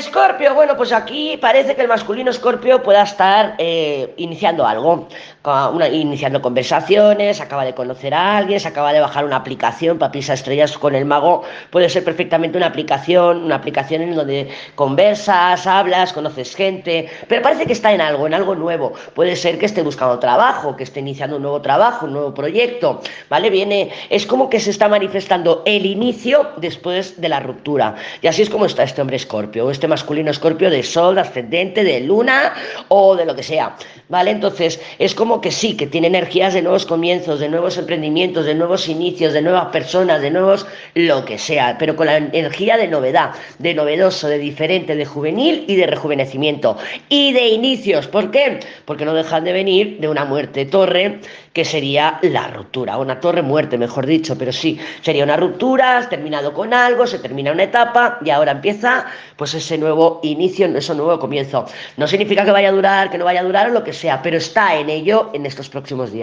Escorpio, bueno, pues aquí parece que el masculino Escorpio pueda estar eh, iniciando algo, iniciando conversaciones, acaba de conocer a alguien, se acaba de bajar una aplicación para pisar estrellas con el mago, puede ser perfectamente una aplicación, una aplicación en donde conversas, hablas, conoces gente, pero parece que está en algo, en algo nuevo. Puede ser que esté buscando trabajo, que esté iniciando un nuevo trabajo, un nuevo proyecto, ¿vale? Viene, es como que se está manifestando el inicio después de la ruptura. Y así es como está este hombre Escorpio, este masculino Escorpio de Sol, de ascendente, de Luna o de lo que sea, ¿vale? Entonces, es como que sí, que tiene energías de nuevos comienzos, de nuevos emprendimientos, de nuevos inicios, de nuevas personas, de nuevos lo que sea, pero con la energía de novedad, de novedoso, de diferente, de juvenil y de rejuvenecimiento y de inicios. ¿Por qué? Porque no dejan de venir de una muerte torre que sería la ruptura, una torre muerte, mejor dicho, pero sí, sería una ruptura, has terminado con algo, se termina una etapa y ahora empieza pues ese nuevo inicio, ese nuevo comienzo. No significa que vaya a durar, que no vaya a durar o lo que sea, pero está en ello en estos próximos días.